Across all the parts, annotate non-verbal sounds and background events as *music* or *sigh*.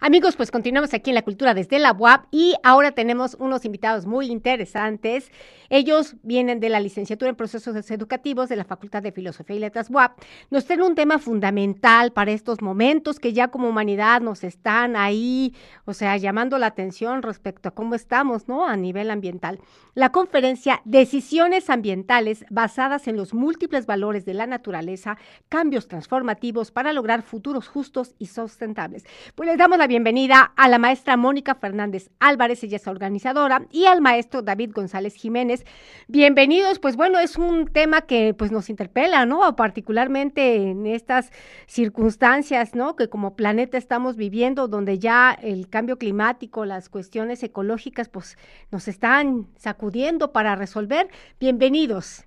Amigos, pues continuamos aquí en la cultura desde la UAP y ahora tenemos unos invitados muy interesantes. Ellos vienen de la licenciatura en procesos educativos de la Facultad de Filosofía y Letras UAP. Nos traen un tema fundamental para estos momentos que ya como humanidad nos están ahí, o sea, llamando la atención respecto a cómo estamos, ¿no? A nivel ambiental. La conferencia Decisiones ambientales basadas en los múltiples valores de la naturaleza, cambios transformativos para lograr futuros justos y sustentables. Pues les damos la bienvenida a la maestra Mónica Fernández Álvarez, ella es organizadora, y al maestro David González Jiménez. Bienvenidos, pues bueno, es un tema que pues nos interpela, ¿no? Particularmente en estas circunstancias, ¿no? Que como planeta estamos viviendo, donde ya el cambio climático, las cuestiones ecológicas, pues nos están sacudiendo para resolver. Bienvenidos.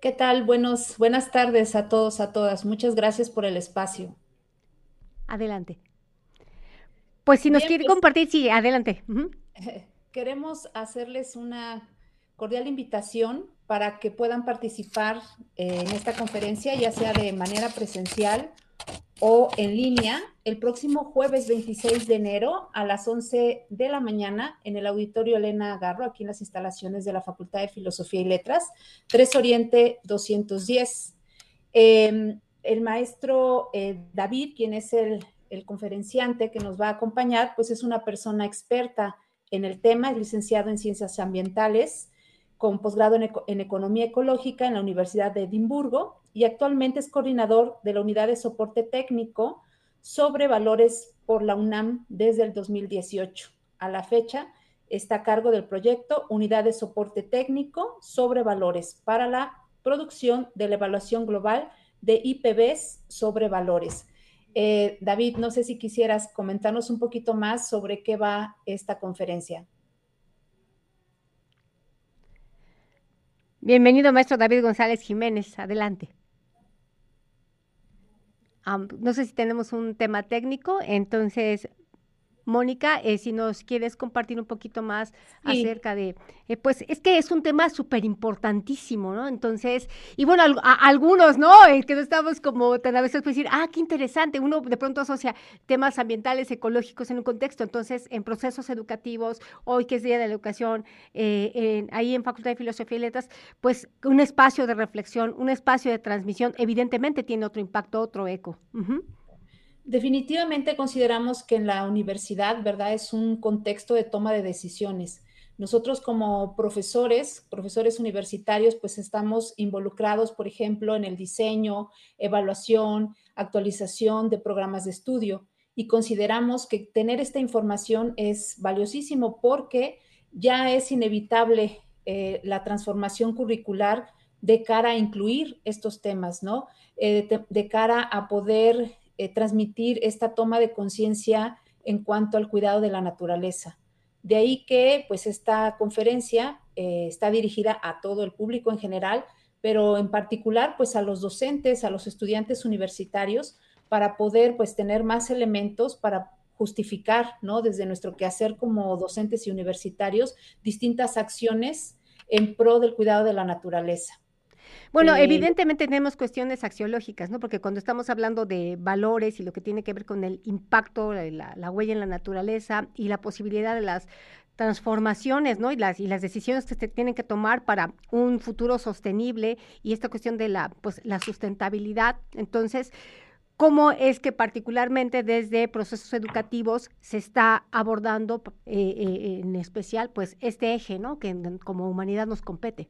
¿Qué tal? Buenos, buenas tardes a todos, a todas. Muchas gracias por el espacio. Adelante. Pues si nos quiere pues compartir, sí, adelante. *laughs* Queremos hacerles una cordial invitación para que puedan participar eh, en esta conferencia, ya sea de manera presencial o en línea, el próximo jueves 26 de enero a las 11 de la mañana en el Auditorio Elena Garro, aquí en las instalaciones de la Facultad de Filosofía y Letras, 3 Oriente 210. Em, el maestro eh, David, quien es el el conferenciante que nos va a acompañar, pues es una persona experta en el tema, es licenciado en ciencias ambientales, con posgrado en, economía ecológica en la Universidad de Edimburgo y actualmente es coordinador de la unidad de soporte técnico sobre valores por la UNAM desde el 2018. A la fecha está a cargo del proyecto Unidad de Soporte Técnico sobre Valores para la producción de la evaluación global de IPBs sobre valores eh, David, no sé si quisieras comentarnos un poquito más sobre qué va esta conferencia. Bienvenido, maestro David González Jiménez. Adelante. no sé si tenemos un tema técnico, entonces Mónica, eh, si nos quieres compartir un poquito más acerca de, eh, pues es que es un tema súper importantísimo, ¿no? Entonces, y bueno, a, algunos, ¿no? Eh, que no estamos como tan a veces pues decir, ah, qué interesante, uno de pronto asocia temas ambientales, ecológicos en un contexto, entonces en procesos educativos, hoy que es Día de la Educación, ahí en Facultad de Filosofía y Letras, pues un espacio de reflexión, un espacio de transmisión, evidentemente tiene otro impacto, otro eco. Definitivamente consideramos que en la universidad, ¿verdad? Es un contexto de toma de decisiones. Nosotros como profesores, profesores universitarios, pues estamos involucrados, por ejemplo, en el diseño, evaluación, actualización de programas de estudio y consideramos que tener esta información es valiosísimo porque ya es inevitable eh, la transformación curricular de cara a incluir estos temas, ¿no? Eh, de, cara a poder eh, transmitir esta toma de conciencia en cuanto al cuidado de la naturaleza. De ahí que pues esta conferencia eh, está dirigida a todo el público en general, pero en particular pues a los docentes, a los estudiantes universitarios, para poder pues tener más elementos para justificar, ¿no? Desde nuestro quehacer como docentes y universitarios, distintas acciones en pro del cuidado de la naturaleza. Bueno, evidentemente tenemos cuestiones axiológicas, ¿no? Porque cuando estamos hablando de valores y lo que tiene que ver con el impacto, la, la huella en la naturaleza y la posibilidad de las transformaciones, ¿no? Y las, y las decisiones que se tienen que tomar para un futuro sostenible y esta cuestión de la, pues, la sustentabilidad. Entonces, ¿cómo es que particularmente desde procesos educativos se está abordando eh, eh, en especial, pues, este eje, ¿no? Que como humanidad nos compete?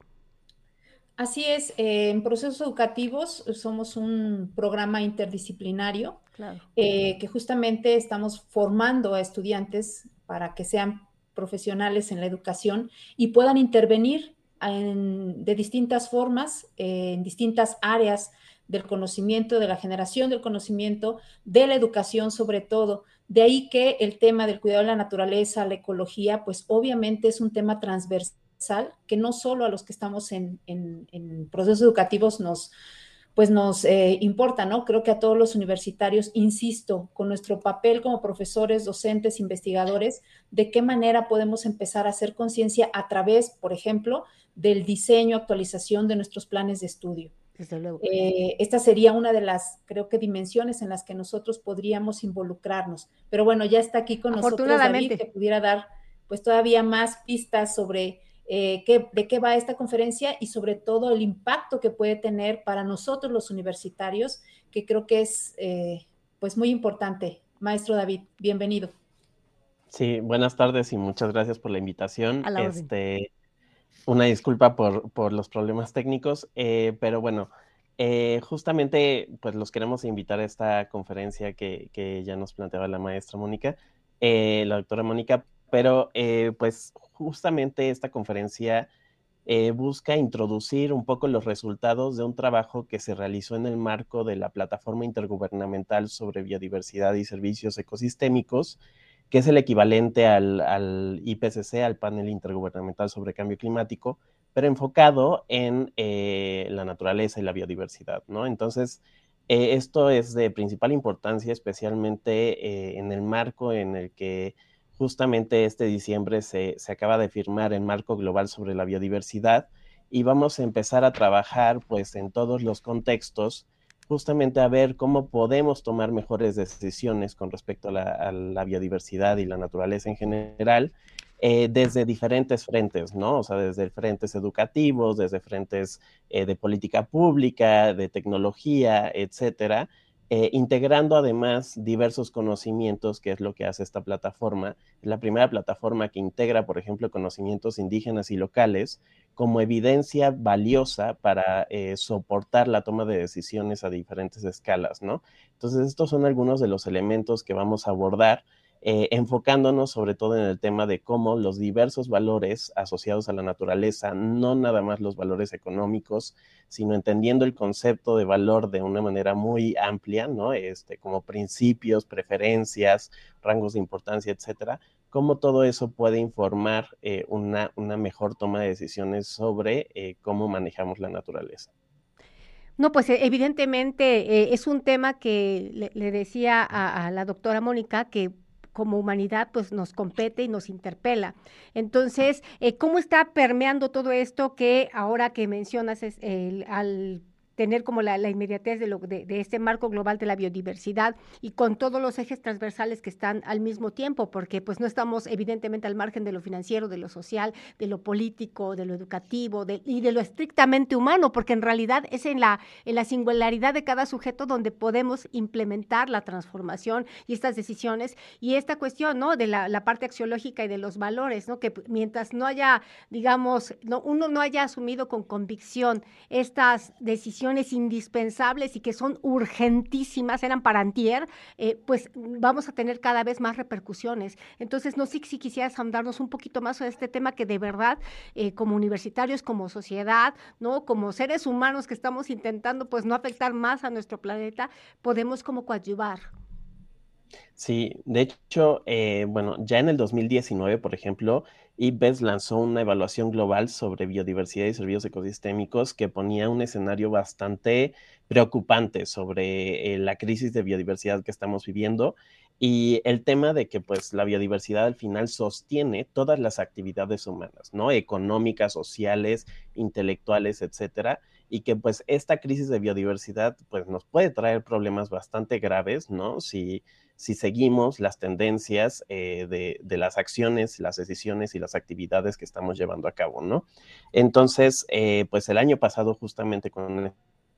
Así es, eh, en procesos educativos somos un programa interdisciplinario eh, que justamente estamos formando a estudiantes para que sean profesionales en la educación y puedan intervenir de distintas formas, en distintas áreas del conocimiento, de la generación del conocimiento, de la educación sobre todo. De ahí que el tema del cuidado de la naturaleza, la ecología, pues obviamente es un tema transversal que no solo a los que estamos en, procesos educativos nos, pues nos eh, importa, ¿no? Creo que a todos los universitarios, insisto, con nuestro papel como profesores, docentes, investigadores, de qué manera podemos empezar a hacer conciencia a través, por ejemplo, del diseño, actualización de nuestros planes de estudio. Desde luego. Eh, esta sería una de las, creo que, dimensiones en las que nosotros podríamos involucrarnos. Pero bueno, ya está aquí con nosotros David, que pudiera dar pues todavía más pistas sobre eh, qué, de qué va esta conferencia y sobre todo el impacto que puede tener para nosotros los universitarios, que creo que es eh, pues muy importante. Maestro David, bienvenido. Sí, buenas tardes y muchas gracias por la invitación. este, una disculpa por, los problemas técnicos, eh, pero bueno, eh, justamente pues los queremos invitar a esta conferencia que, ya nos planteaba la maestra Mónica, eh, la doctora Mónica, pero pues justamente esta conferencia busca introducir un poco los resultados de un trabajo que se realizó en el marco de la plataforma intergubernamental sobre biodiversidad y servicios ecosistémicos, que es el equivalente al, IPCC, al Panel Intergubernamental sobre Cambio Climático, pero enfocado en eh, la naturaleza y la biodiversidad, ¿no? Entonces, eh, esto es de principal importancia, especialmente eh, en el marco en el que justamente este diciembre se, se, acaba de firmar el marco global sobre la biodiversidad y vamos a empezar a trabajar pues en todos los contextos justamente a ver cómo podemos tomar mejores decisiones con respecto a la, biodiversidad y la naturaleza en general eh, desde diferentes frentes, ¿no? O sea, desde frentes educativos, desde frentes eh, de política pública, de tecnología, etcétera, eh, integrando además diversos conocimientos, que es lo que hace esta plataforma. Es la primera plataforma que integra, por ejemplo, conocimientos indígenas y locales como evidencia valiosa para eh, soportar la toma de decisiones a diferentes escalas, ¿no? Entonces, estos son algunos de los elementos que vamos a abordar eh, enfocándonos sobre todo en el tema de cómo los diversos valores asociados a la naturaleza, no nada más los valores económicos, sino entendiendo el concepto de valor de una manera muy amplia, ¿no? Este, como principios, preferencias, rangos de importancia, etcétera, cómo todo eso puede informar eh, una, mejor toma de decisiones sobre eh, cómo manejamos la naturaleza. No, pues evidentemente es un tema que le, decía a, la doctora Mónica que como humanidad pues nos compete y nos interpela. Entonces, eh, ¿cómo está permeando todo esto que ahora que mencionas es el, al tener como la, inmediatez de, lo, de, este marco global de la biodiversidad y con todos los ejes transversales que están al mismo tiempo, porque pues no estamos evidentemente al margen de lo financiero, de lo social, de lo político, de lo educativo y de lo estrictamente humano, porque en realidad es en la, en la singularidad de cada sujeto donde podemos implementar la transformación y estas decisiones y esta cuestión, ¿no? De la, parte axiológica y de los valores, ¿no? Que mientras no haya, digamos, no, uno no haya asumido con convicción estas decisiones, indispensables y que son urgentísimas, eran para antier, eh, pues vamos a tener cada vez más repercusiones. Entonces, no sé si quisieras andarnos un poquito más sobre este tema que de verdad, eh, como universitarios, como sociedad, ¿no? Como seres humanos que estamos intentando, pues, no afectar más a nuestro planeta, podemos como coadyuvar. Sí, de hecho, eh, bueno, ya en el 2019, por ejemplo, IPBES lanzó una evaluación global sobre biodiversidad y servicios ecosistémicos que ponía un escenario bastante preocupante sobre eh, la crisis de biodiversidad que estamos viviendo y el tema de que pues la biodiversidad al final sostiene todas las actividades humanas, ¿no? Económicas, sociales, intelectuales, etcétera, y que pues esta crisis de biodiversidad pues nos puede traer problemas bastante graves, ¿no? Si si seguimos las tendencias eh, de, las acciones, las decisiones y las actividades que estamos llevando a cabo, ¿no? Entonces, eh, pues el año pasado justamente con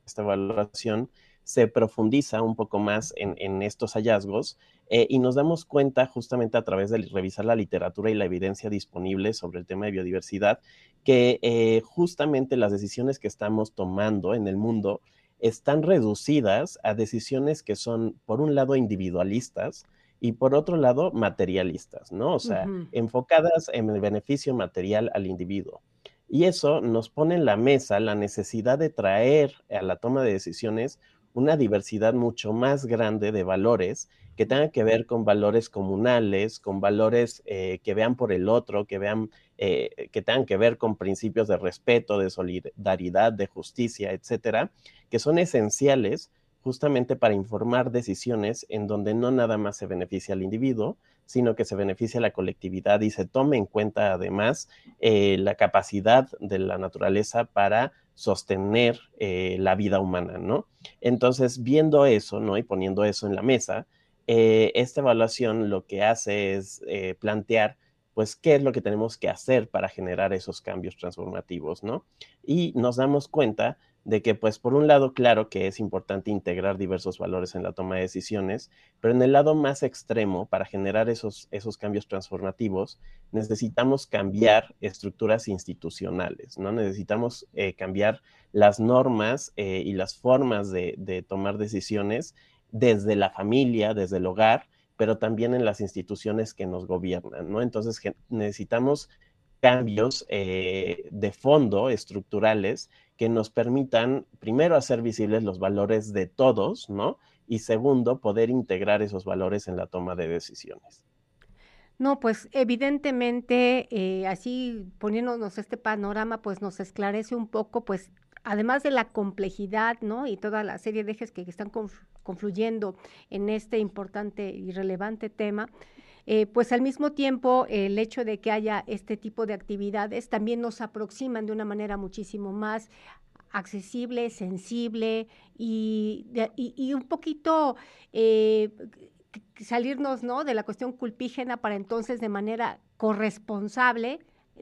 esta evaluación se profundiza un poco más en, estos hallazgos eh, y nos damos cuenta justamente a través de revisar la literatura y la evidencia disponible sobre el tema de biodiversidad que justamente las decisiones que estamos tomando en el mundo están reducidas a decisiones que son, por un lado, individualistas y por otro lado, materialistas, ¿no? O sea, enfocadas en el beneficio material al individuo. Y eso nos pone en la mesa la necesidad de traer a la toma de decisiones una diversidad mucho más grande de valores que tengan que ver con valores comunales, con valores eh, que vean por el otro, que vean, eh, que tengan que ver con principios de respeto, de solidaridad, de justicia, etcétera, que son esenciales justamente para informar decisiones en donde no nada más se beneficia al individuo, sino que se beneficia a la colectividad y se tome en cuenta además eh, la capacidad de la naturaleza para sostener eh, la vida humana, ¿no? Entonces, viendo eso, ¿no? Y poniendo eso en la mesa, eh, esta evaluación lo que hace es eh, plantear, pues, qué es lo que tenemos que hacer para generar esos cambios transformativos, ¿no? Y nos damos cuenta de que, pues, por un lado, claro que es importante integrar diversos valores en la toma de decisiones, pero en el lado más extremo, para generar esos, esos cambios transformativos, necesitamos cambiar estructuras institucionales, ¿no? Necesitamos eh, cambiar las normas eh, y las formas de, tomar decisiones desde la familia, desde el hogar, pero también en las instituciones que nos gobiernan, ¿no? Entonces necesitamos cambios eh, de fondo estructurales que nos permitan, primero, hacer visibles los valores de todos, ¿no? Y segundo, poder integrar esos valores en la toma de decisiones. No, pues evidentemente, eh, así poniéndonos este panorama, pues nos esclarece un poco, pues además de la complejidad, ¿no? Y toda la serie de ejes que están confluyendo en este importante y relevante tema, eh, pues al mismo tiempo el hecho de que haya este tipo de actividades también nos aproximan de una manera muchísimo más accesible, sensible y, y, un poquito eh, salirnos ¿no? de la cuestión culpígena para entonces de manera corresponsable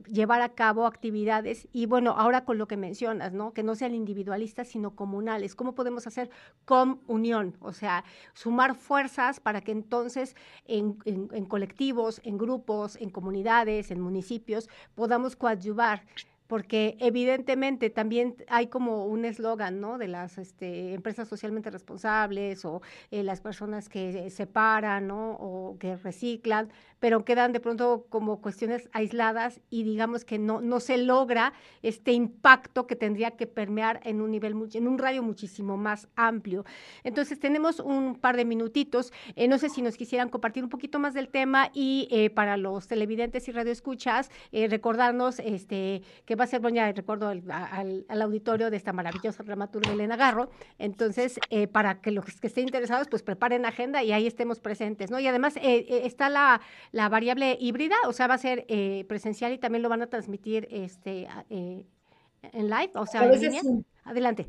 llevar a cabo actividades y bueno, ahora con lo que mencionas, ¿no? Que no sean individualistas, sino comunales. ¿Cómo podemos hacer comunión? O sea, sumar fuerzas para que entonces en, en colectivos, en grupos, en comunidades, en municipios, podamos coadyuvar porque evidentemente también hay como un eslogan, ¿no? De las este, empresas socialmente responsables o eh, las personas que separan, ¿no? O que reciclan, pero quedan de pronto como cuestiones aisladas y digamos que no, no se logra este impacto que tendría que permear en un nivel, en un radio muchísimo más amplio. Entonces tenemos un par de minutitos, eh, no sé si nos quisieran compartir un poquito más del tema y eh, para los televidentes y radioescuchas, recordarnos este, que va a ser doña, recuerdo al, auditorio de esta maravillosa dramaturga Elena Garro. Entonces, eh, para que los que estén interesados, pues preparen agenda y ahí estemos presentes, ¿no? Y además eh, eh, está la, la, variable híbrida, o sea, va a ser presencial y también lo van a transmitir este, en live, o sea, en línea. Adelante.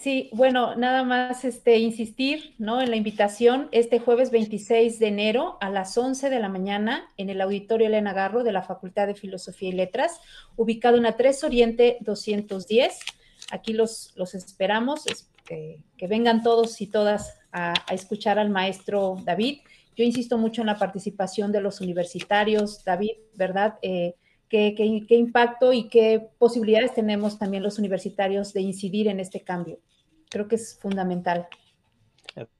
Sí, bueno, nada más este, insistir ¿no? en la invitación este jueves 26 de enero a las 11 de la mañana en el Auditorio Elena Garro de la Facultad de Filosofía y Letras, ubicado en la 3 Oriente 210. Aquí los, esperamos, que, vengan todos y todas a, escuchar al maestro David. Yo insisto mucho en la participación de los universitarios, David, ¿verdad? Eh, qué, qué, impacto y qué posibilidades tenemos también los universitarios de incidir en este cambio. Creo que es fundamental.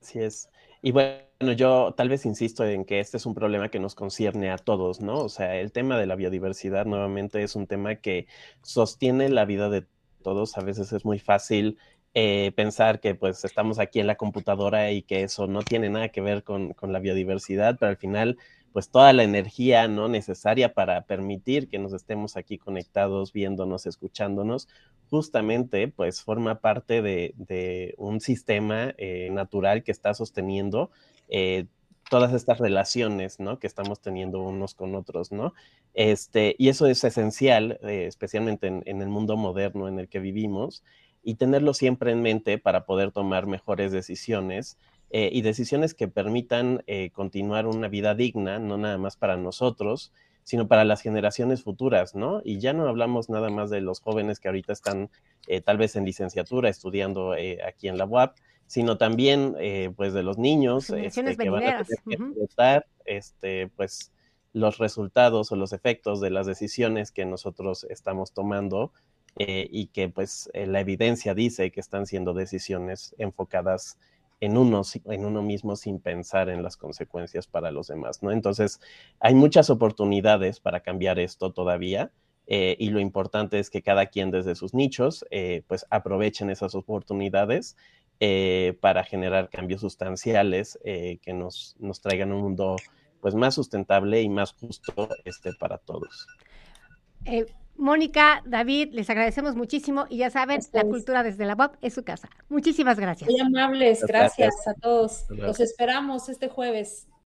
Así es. Y bueno, yo tal vez insisto en que este es un problema que nos concierne a todos, ¿no? O sea, el tema de la biodiversidad nuevamente es un tema que sostiene la vida de todos. A veces es muy fácil eh, pensar que pues estamos aquí en la computadora y que eso no tiene nada que ver con, con la biodiversidad, pero al final pues toda la energía no necesaria para permitir que nos estemos aquí conectados, viéndonos, escuchándonos, justamente pues forma parte de, un sistema eh, natural que está sosteniendo eh, todas estas relaciones, ¿no? Que estamos teniendo unos con otros, ¿no? Este, y eso es esencial, eh, especialmente en, en, el mundo moderno en el que vivimos, y tenerlo siempre en mente para poder tomar mejores decisiones eh, y decisiones que permitan eh, continuar una vida digna, no nada más para nosotros, sino para las generaciones futuras, ¿no? Y ya no hablamos nada más de los jóvenes que ahorita están eh, tal vez en licenciatura estudiando aquí en la UAP, sino también pues de los niños este, que van a tener que este, pues los resultados o los efectos de las decisiones que nosotros estamos tomando y que pues la evidencia dice que están siendo decisiones enfocadas en uno, en uno mismo sin pensar en las consecuencias para los demás, ¿no? Entonces, hay muchas oportunidades para cambiar esto todavía. Eh, y lo importante es que cada quien desde sus nichos, eh, pues aprovechen esas oportunidades eh, para generar cambios sustanciales que nos, nos traigan un mundo pues más sustentable y más justo este, para todos. Mónica, David, les agradecemos muchísimo y ya saben, la cultura desde la web es su casa. Muchísimas gracias. Muy amables, gracias, a todos. Los esperamos este jueves.